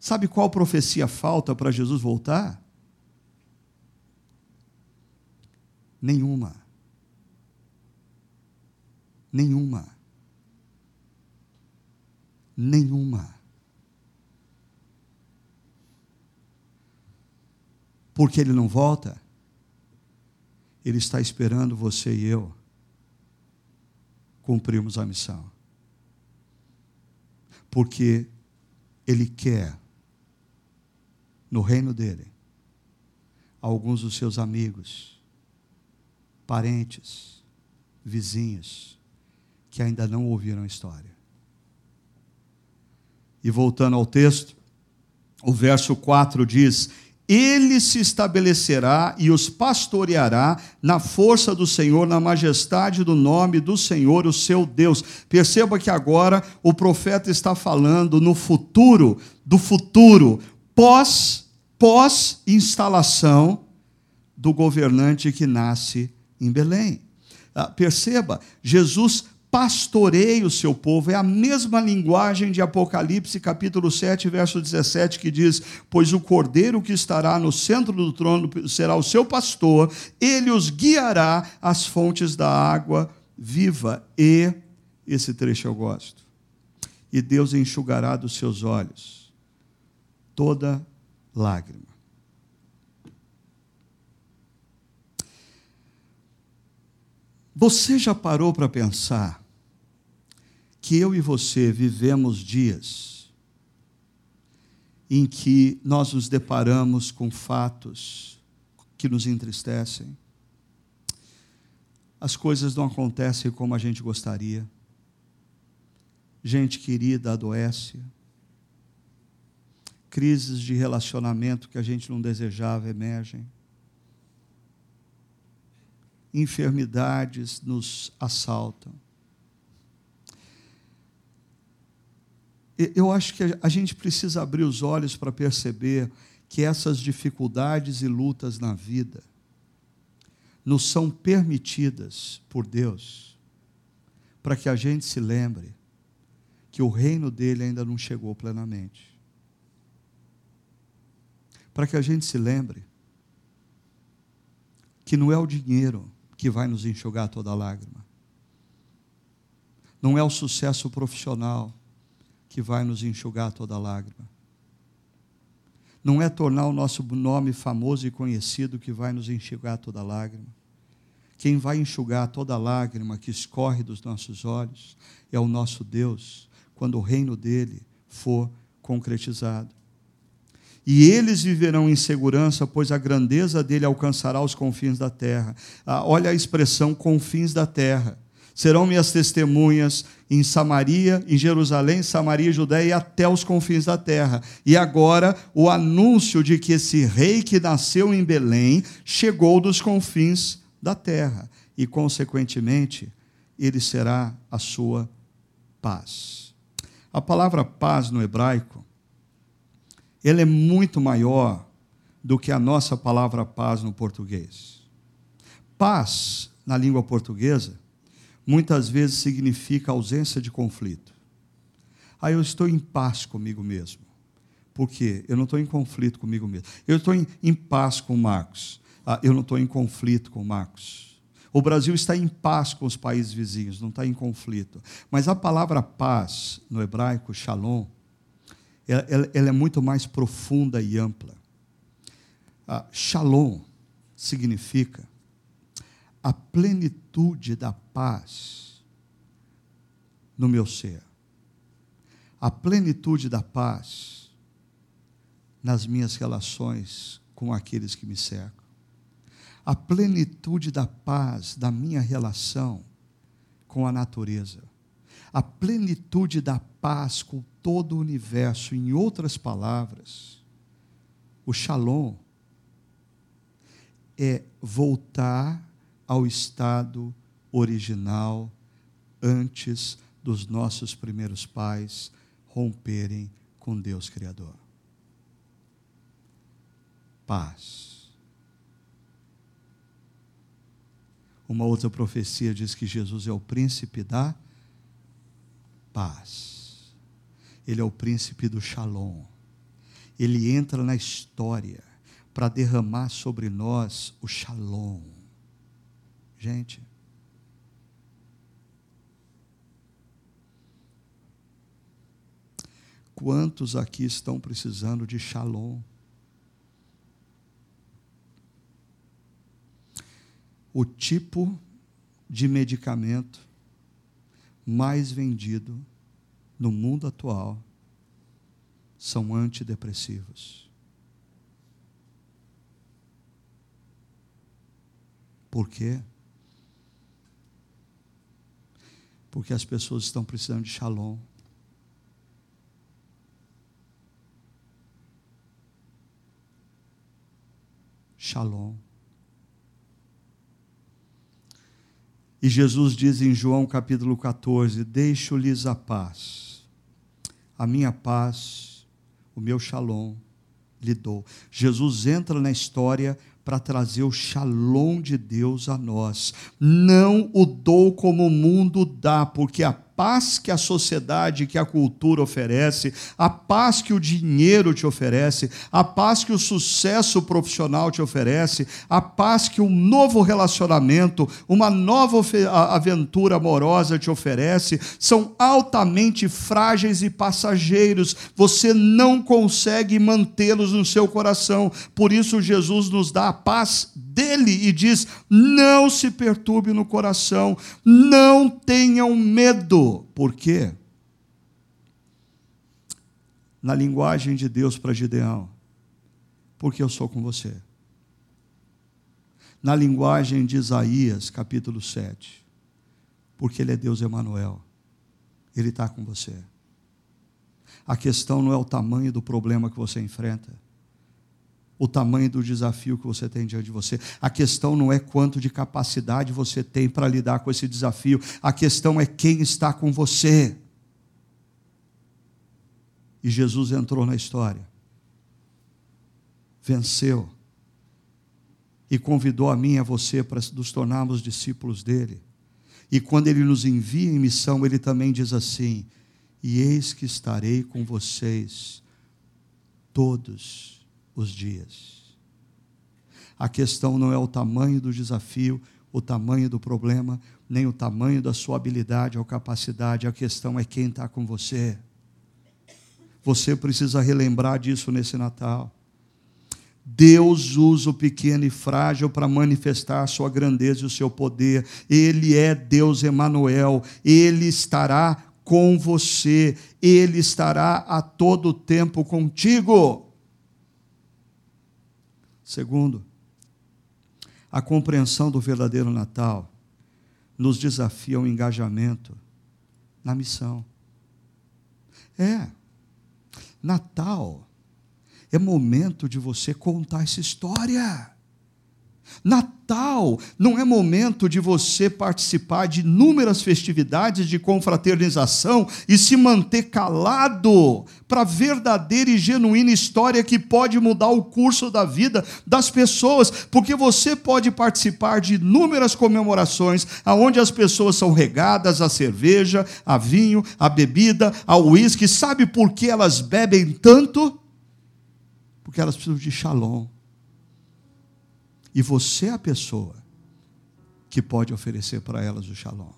Sabe qual profecia falta para Jesus voltar? Nenhuma. Nenhuma. Nenhuma. Porque ele não volta? Ele está esperando você e eu cumprirmos a missão. Porque ele quer, no reino dele, alguns dos seus amigos, parentes, vizinhos, que ainda não ouviram a história. E voltando ao texto, o verso 4 diz: ele se estabelecerá e os pastoreará na força do Senhor, na majestade do nome do Senhor, o seu Deus. Perceba que agora o profeta está falando no futuro, do futuro, pós, pós instalação do governante que nasce em Belém. Ah, perceba, Jesus pastoreie o seu povo. É a mesma linguagem de Apocalipse, capítulo 7, verso 17, que diz: Pois o cordeiro que estará no centro do trono será o seu pastor, ele os guiará às fontes da água viva. E, esse trecho eu gosto, e Deus enxugará dos seus olhos toda lágrima. Você já parou para pensar que eu e você vivemos dias em que nós nos deparamos com fatos que nos entristecem. As coisas não acontecem como a gente gostaria. Gente querida adoece. Crises de relacionamento que a gente não desejava emergem. Enfermidades nos assaltam eu acho que a gente precisa abrir os olhos para perceber que essas dificuldades e lutas na vida nos são permitidas por Deus para que a gente se lembre que o reino dele ainda não chegou plenamente. Para que a gente se lembre que não é o dinheiro que vai nos enxugar toda lágrima. Não é o sucesso profissional que vai nos enxugar toda lágrima. Não é tornar o nosso nome famoso e conhecido que vai nos enxugar toda lágrima. Quem vai enxugar toda lágrima que escorre dos nossos olhos é o nosso Deus, quando o reino dele for concretizado. E eles viverão em segurança, pois a grandeza dele alcançará os confins da terra. Ah, olha a expressão confins da terra serão minhas testemunhas em Samaria, em Jerusalém, Samaria, Judéia e até os confins da terra. E agora o anúncio de que esse rei que nasceu em Belém chegou dos confins da terra e, consequentemente, ele será a sua paz. A palavra paz no hebraico, ela é muito maior do que a nossa palavra paz no português. Paz, na língua portuguesa, muitas vezes significa ausência de conflito. Aí eu estou em paz comigo mesmo. Por quê? Eu não estou em conflito comigo mesmo. Eu estou em, em paz com Marcos. Ah, eu não estou em conflito com Marcos. O Brasil está em paz com os países vizinhos, não está em conflito. Mas a palavra paz, no hebraico, shalom, ela, ela é muito mais profunda e ampla. Ah, shalom significa a plenitude da paz no meu ser. A plenitude da paz nas minhas relações com aqueles que me cercam. A plenitude da paz da minha relação com a natureza. A plenitude da paz com todo o universo. Em outras palavras, o shalom é voltar ao estado original antes dos nossos primeiros pais romperem com Deus Criador. Paz. Uma outra profecia diz que Jesus é o príncipe da paz. Ele é o príncipe do shalom. Ele entra na história para derramar sobre nós o shalom. Gente, Quantos aqui estão precisando de shalom? O tipo de medicamento mais vendido no mundo atual são antidepressivos. Por quê? Porque as pessoas estão precisando de shalom. Shalom. E Jesus diz em João capítulo 14: Deixo-lhes a paz, a minha paz, o meu shalom lhe dou. Jesus entra na história para trazer o shalom de Deus a nós. Não o dou como o mundo dá, porque a paz que a sociedade, que a cultura oferece, a paz que o dinheiro te oferece, a paz que o sucesso profissional te oferece, a paz que um novo relacionamento, uma nova aventura amorosa te oferece, são altamente frágeis e passageiros. Você não consegue mantê-los no seu coração. Por isso, Jesus nos dá a paz dele e diz: não se perturbe no coração, não tenham medo. Por quê? Na linguagem de Deus para Gideão, porque eu sou com você. Na linguagem de Isaías, capítulo 7, porque Ele é Deus Emanuel, Ele está com você. A questão não é o tamanho do problema que você enfrenta o tamanho do desafio que você tem diante de você. A questão não é quanto de capacidade você tem para lidar com esse desafio, a questão é quem está com você. E Jesus entrou na história, venceu, e convidou a mim e a você para nos tornarmos discípulos dele. E quando ele nos envia em missão, ele também diz assim: E eis que estarei com vocês todos os dias. A questão não é o tamanho do desafio, o tamanho do problema, nem o tamanho da sua habilidade ou capacidade, a questão é quem está com você. Você precisa relembrar disso nesse Natal. Deus usa o pequeno e frágil para manifestar a sua grandeza e o seu poder. Ele é Deus Emanuel. Ele estará com você. Ele estará a todo tempo contigo. Segundo, a compreensão do verdadeiro Natal nos desafia ao engajamento na missão. É, Natal é momento de você contar essa história. Natal não é momento de você participar de inúmeras festividades de confraternização e se manter calado para a verdadeira e genuína história que pode mudar o curso da vida das pessoas, porque você pode participar de inúmeras comemorações aonde as pessoas são regadas a cerveja, a vinho, a bebida, ao uísque. Sabe por que elas bebem tanto? Porque elas precisam de shalom e você é a pessoa que pode oferecer para elas o shalom.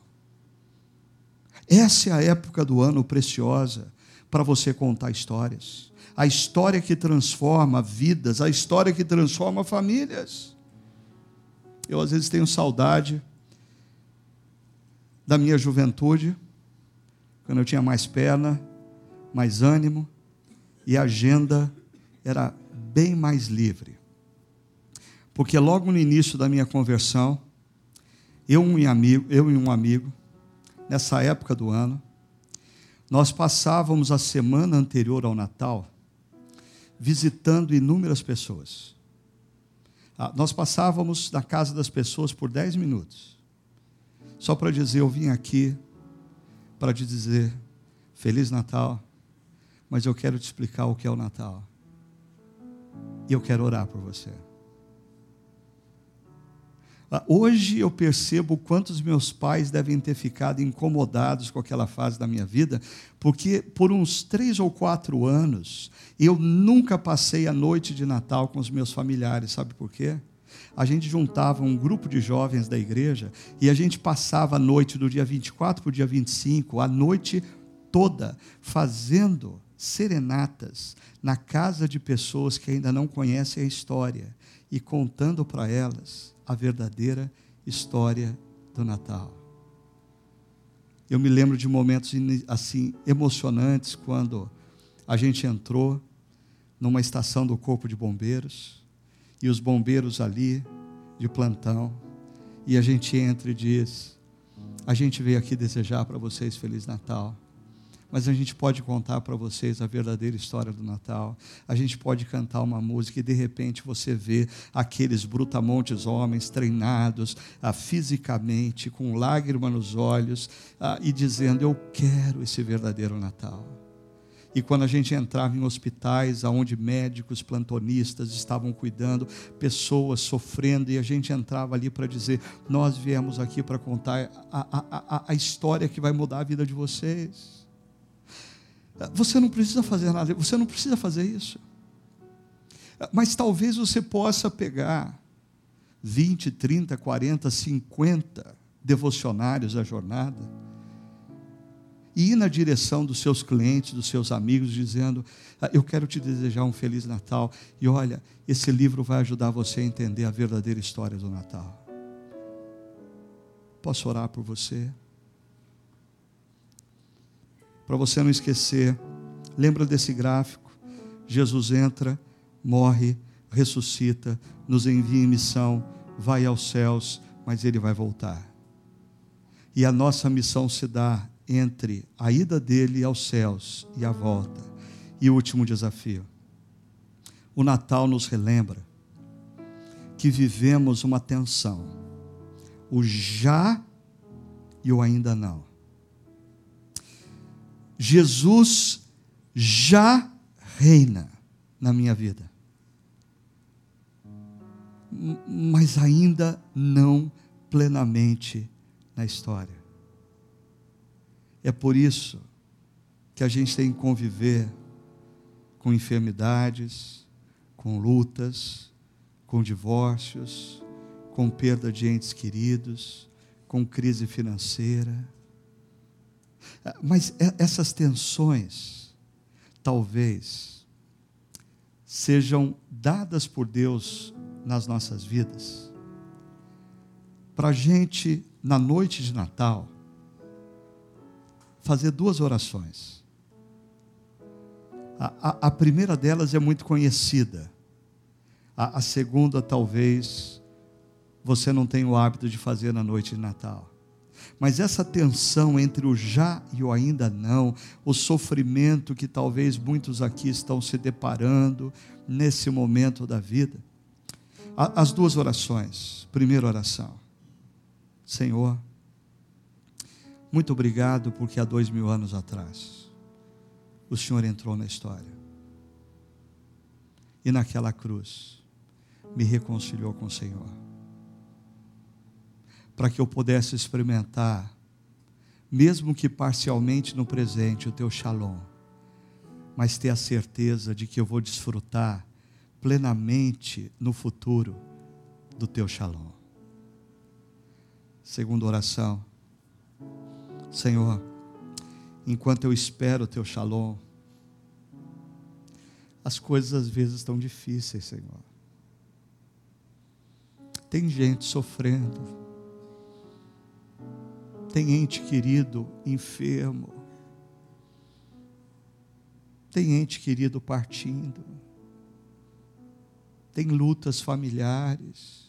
Essa é a época do ano preciosa para você contar histórias. A história que transforma vidas, a história que transforma famílias. Eu às vezes tenho saudade da minha juventude, quando eu tinha mais perna, mais ânimo e agenda era bem mais livre. Porque logo no início da minha conversão, eu, um amigo, eu e um amigo, nessa época do ano, nós passávamos a semana anterior ao Natal visitando inúmeras pessoas. Ah, nós passávamos na casa das pessoas por 10 minutos, só para dizer: Eu vim aqui para te dizer Feliz Natal, mas eu quero te explicar o que é o Natal. E eu quero orar por você. Ah, hoje eu percebo quantos meus pais devem ter ficado incomodados com aquela fase da minha vida, porque por uns três ou quatro anos eu nunca passei a noite de Natal com os meus familiares, sabe por quê? A gente juntava um grupo de jovens da igreja e a gente passava a noite do dia 24 para o dia 25, a noite toda, fazendo serenatas na casa de pessoas que ainda não conhecem a história e contando para elas a verdadeira história do Natal. Eu me lembro de momentos assim emocionantes quando a gente entrou numa estação do Corpo de Bombeiros e os bombeiros ali de plantão e a gente entra e diz: A gente veio aqui desejar para vocês feliz Natal mas a gente pode contar para vocês a verdadeira história do Natal. A gente pode cantar uma música e de repente você vê aqueles brutamontes homens treinados ah, fisicamente, com lágrima nos olhos ah, e dizendo: Eu quero esse verdadeiro Natal. E quando a gente entrava em hospitais onde médicos, plantonistas estavam cuidando, pessoas sofrendo, e a gente entrava ali para dizer: Nós viemos aqui para contar a, a, a, a história que vai mudar a vida de vocês. Você não precisa fazer nada, você não precisa fazer isso. Mas talvez você possa pegar 20, 30, 40, 50 devocionários da jornada e ir na direção dos seus clientes, dos seus amigos, dizendo: ah, Eu quero te desejar um Feliz Natal. E olha, esse livro vai ajudar você a entender a verdadeira história do Natal. Posso orar por você? Para você não esquecer, lembra desse gráfico? Jesus entra, morre, ressuscita, nos envia em missão, vai aos céus, mas ele vai voltar. E a nossa missão se dá entre a ida dele aos céus e a volta. E o último desafio. O Natal nos relembra que vivemos uma tensão. O já e o ainda não. Jesus já reina na minha vida. Mas ainda não plenamente na história. É por isso que a gente tem que conviver com enfermidades, com lutas, com divórcios, com perda de entes queridos, com crise financeira mas essas tensões, talvez, sejam dadas por Deus nas nossas vidas, para a gente, na noite de Natal, fazer duas orações. A, a, a primeira delas é muito conhecida, a, a segunda, talvez, você não tenha o hábito de fazer na noite de Natal. Mas essa tensão entre o já e o ainda não, o sofrimento que talvez muitos aqui estão se deparando nesse momento da vida. As duas orações. Primeira oração. Senhor, muito obrigado porque há dois mil anos atrás o Senhor entrou na história. E naquela cruz me reconciliou com o Senhor para que eu pudesse experimentar, mesmo que parcialmente no presente, o teu shalom, mas ter a certeza de que eu vou desfrutar plenamente no futuro do teu shalom. Segunda oração, Senhor, enquanto eu espero o teu shalom, as coisas às vezes estão difíceis, Senhor. Tem gente sofrendo, tem ente querido enfermo. Tem ente querido partindo. tem lutas familiares,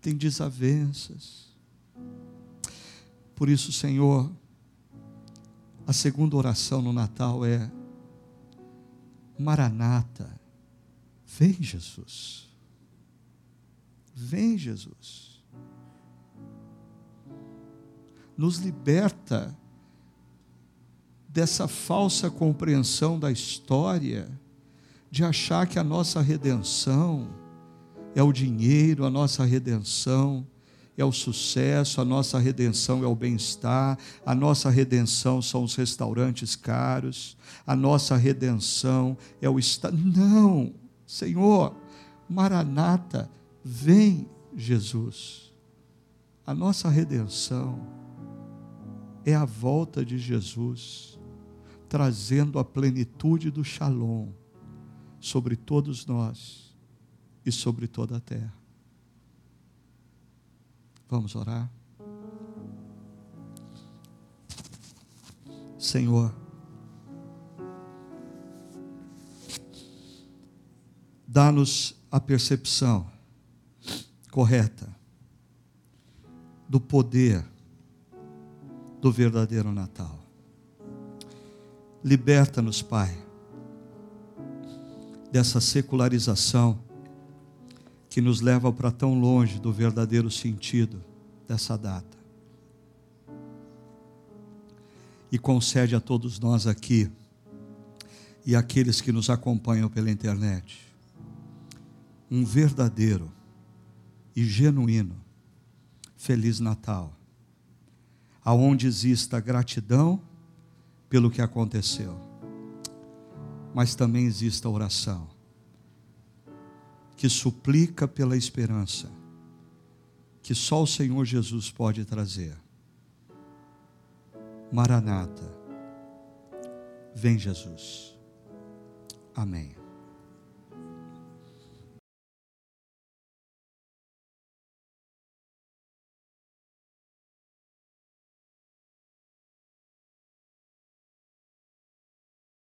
tem desavenças. Por isso, Senhor, a segunda oração no Natal é: Maranata, vem Jesus. Vem Jesus. Nos liberta dessa falsa compreensão da história de achar que a nossa redenção é o dinheiro, a nossa redenção é o sucesso, a nossa redenção é o bem-estar, a nossa redenção são os restaurantes caros, a nossa redenção é o estar. Não, Senhor, Maranata, vem Jesus. A nossa redenção é a volta de Jesus, trazendo a plenitude do Shalom sobre todos nós e sobre toda a terra. Vamos orar? Senhor, dá-nos a percepção correta do poder do verdadeiro Natal. Liberta-nos, Pai dessa secularização que nos leva para tão longe do verdadeiro sentido dessa data. E concede a todos nós aqui e aqueles que nos acompanham pela internet um verdadeiro e genuíno Feliz Natal, aonde exista gratidão pelo que aconteceu mas também existe a oração que suplica pela esperança que só o Senhor Jesus pode trazer. Maranata, vem Jesus. Amém.